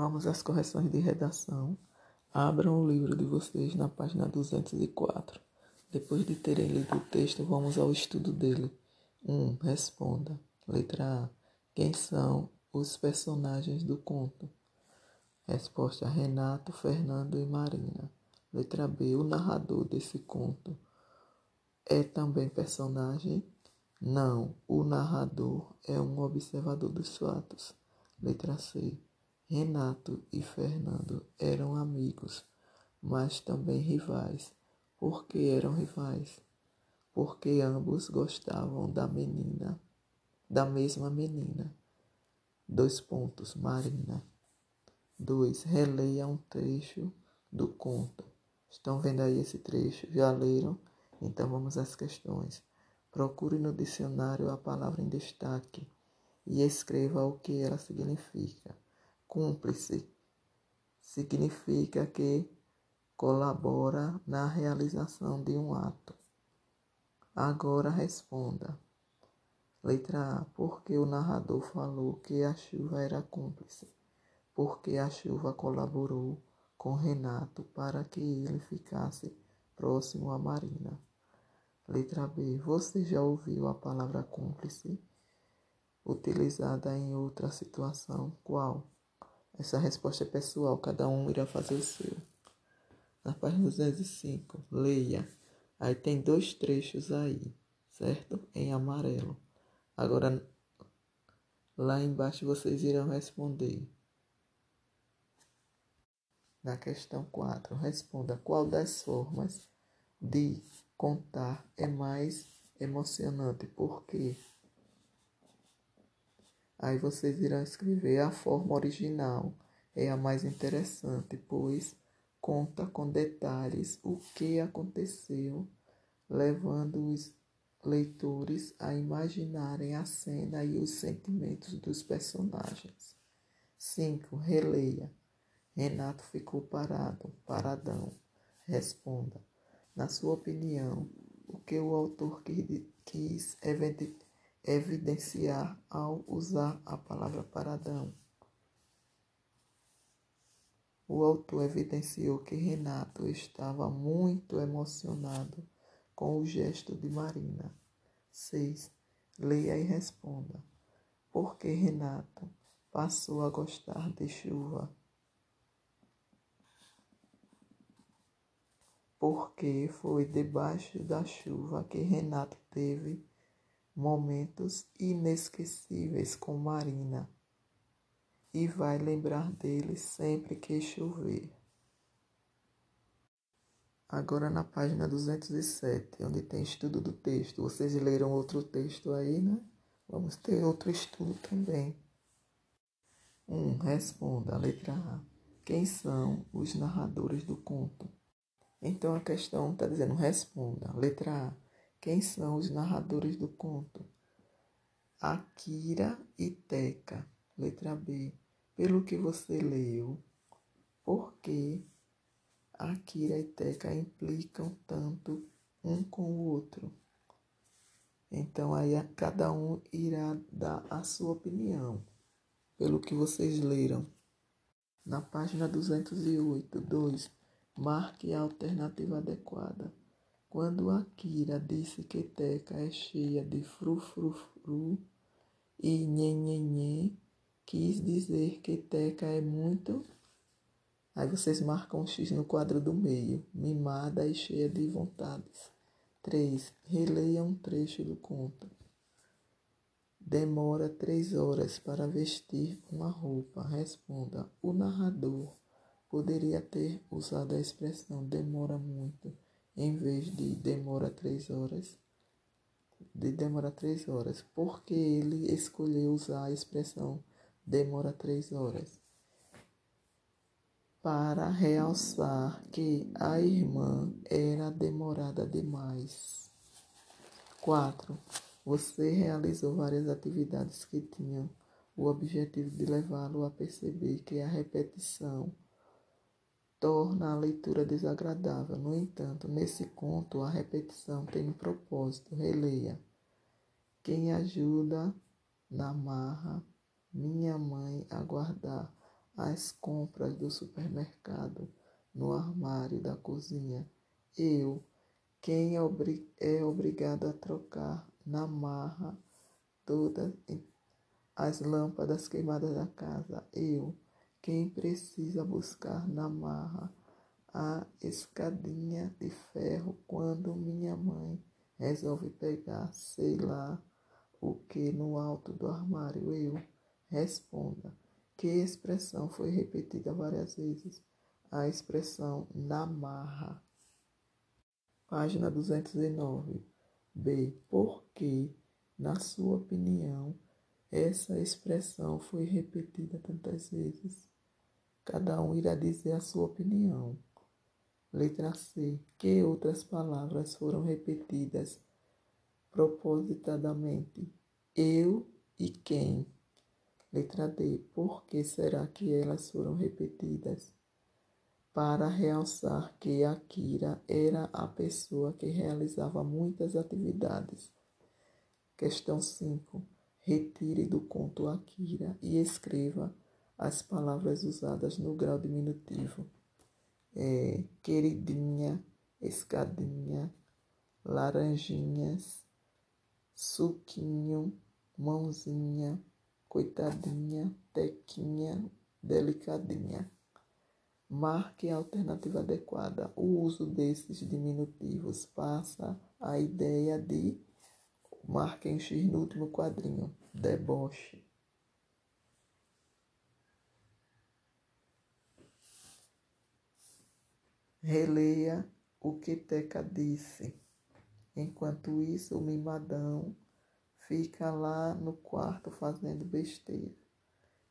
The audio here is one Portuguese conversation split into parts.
Vamos às correções de redação. Abram o livro de vocês na página 204. Depois de terem lido o texto, vamos ao estudo dele. 1. Um, responda. Letra A. Quem são os personagens do conto? Resposta: Renato, Fernando e Marina. Letra B. O narrador desse conto é também personagem? Não, o narrador é um observador dos fatos. Letra C. Renato e Fernando eram amigos, mas também rivais. Por que eram rivais? Porque ambos gostavam da menina, da mesma menina. Dois pontos, Marina. Dois, releia um trecho do conto. Estão vendo aí esse trecho? Já leram? Então vamos às questões. Procure no dicionário a palavra em destaque e escreva o que ela significa. Cúmplice significa que colabora na realização de um ato. Agora responda. Letra A. Porque o narrador falou que a chuva era cúmplice? Porque a chuva colaborou com Renato para que ele ficasse próximo à Marina. Letra B. Você já ouviu a palavra cúmplice utilizada em outra situação? Qual? Essa resposta é pessoal, cada um irá fazer o seu. Na página 205, leia. Aí tem dois trechos aí, certo? Em amarelo. Agora, lá embaixo vocês irão responder. Na questão 4, responda qual das formas de contar é mais emocionante. Por quê? Aí vocês irão escrever a forma original. É a mais interessante, pois conta com detalhes o que aconteceu, levando os leitores a imaginarem a cena e os sentimentos dos personagens. 5. Releia. Renato ficou parado, paradão. Responda. Na sua opinião, o que o autor quis evidenciar ao usar a palavra paradão. O autor evidenciou que Renato estava muito emocionado com o gesto de Marina. 6. Leia e responda. Por que Renato passou a gostar de chuva? Porque foi debaixo da chuva que Renato teve momentos inesquecíveis com Marina e vai lembrar dele sempre que chover. Agora na página 207, onde tem estudo do texto. Vocês leram outro texto aí, né? Vamos ter outro estudo também. 1. Um, responda a letra A. Quem são os narradores do conto? Então a questão está dizendo: responda. Letra A. Quem são os narradores do conto? Akira e Teca. Letra B. Pelo que você leu, por que Akira e Teca implicam tanto um com o outro? Então aí cada um irá dar a sua opinião, pelo que vocês leram. Na página 208, 2, marque a alternativa adequada. Quando Akira disse que Teca é cheia de frufrufru e nhenhenhê, quis dizer que Teca é muito. Aí vocês marcam um X no quadro do meio, mimada e cheia de vontades. 3. Releia um trecho do conto. Demora três horas para vestir uma roupa. Responda. O narrador poderia ter usado a expressão demora muito em vez de demora três horas, de demora três horas, porque ele escolheu usar a expressão demora três horas para realçar que a irmã era demorada demais. 4. Você realizou várias atividades que tinham o objetivo de levá-lo a perceber que a repetição torna a leitura desagradável. No entanto, nesse conto, a repetição tem um propósito. Releia. Quem ajuda na marra, minha mãe a guardar as compras do supermercado no armário da cozinha. Eu, quem é, é obrigado a trocar na marra todas as lâmpadas queimadas da casa. Eu, quem precisa buscar na marra a escadinha de ferro quando minha mãe resolve pegar, sei lá o que no alto do armário. Eu, responda. Que expressão foi repetida várias vezes? A expressão na marra. Página 209. B. Por que, na sua opinião, essa expressão foi repetida tantas vezes. Cada um irá dizer a sua opinião. Letra C. Que outras palavras foram repetidas propositadamente? Eu e quem? Letra D. Por que será que elas foram repetidas? Para realçar que Akira era a pessoa que realizava muitas atividades. Questão 5 retire do conto Akira e escreva as palavras usadas no grau diminutivo. É, queridinha, escadinha, laranjinhas, suquinho, mãozinha, coitadinha, tequinha, delicadinha. Marque a alternativa adequada. O uso desses diminutivos passa a ideia de marquem X no último quadrinho deboche. Releia o que Teca disse. Enquanto isso, o mimadão fica lá no quarto fazendo besteira.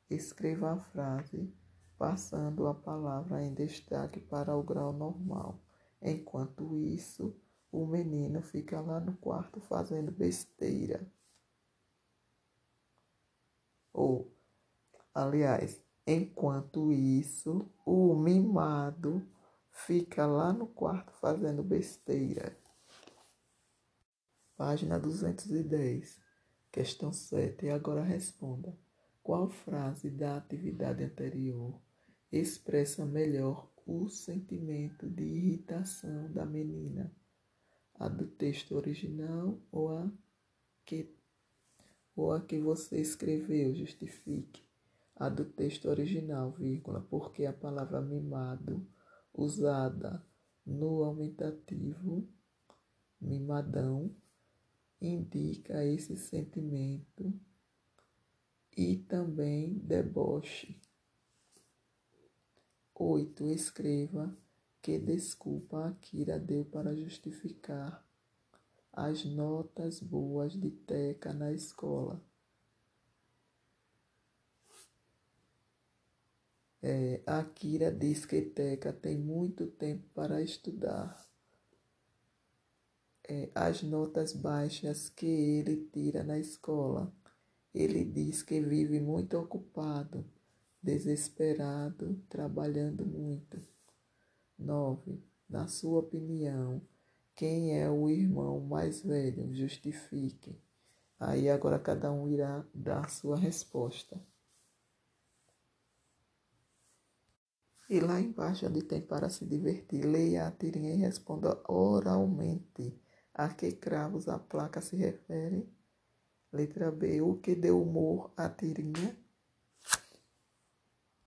Escreva a frase, passando a palavra em destaque para o grau normal. Enquanto isso, o menino fica lá no quarto fazendo besteira ou, aliás, enquanto isso, o mimado fica lá no quarto fazendo besteira. Página 210, questão 7. E agora responda. Qual frase da atividade anterior expressa melhor o sentimento de irritação da menina? A do texto original ou a que ou a que você escreveu, justifique a do texto original, vírgula, porque a palavra mimado usada no aumentativo mimadão indica esse sentimento e também deboche. 8. Escreva que desculpa a Kira deu para justificar as notas boas de Teca na escola. É, a Kira diz que Teca tem muito tempo para estudar. É, as notas baixas que ele tira na escola. Ele diz que vive muito ocupado, desesperado, trabalhando muito. 9. Na sua opinião, quem é o irmão mais velho? Justifique. Aí agora cada um irá dar sua resposta. E lá embaixo, onde tem para se divertir, leia a tirinha e responda oralmente. A que cravos a placa se refere? Letra B. O que deu humor à tirinha?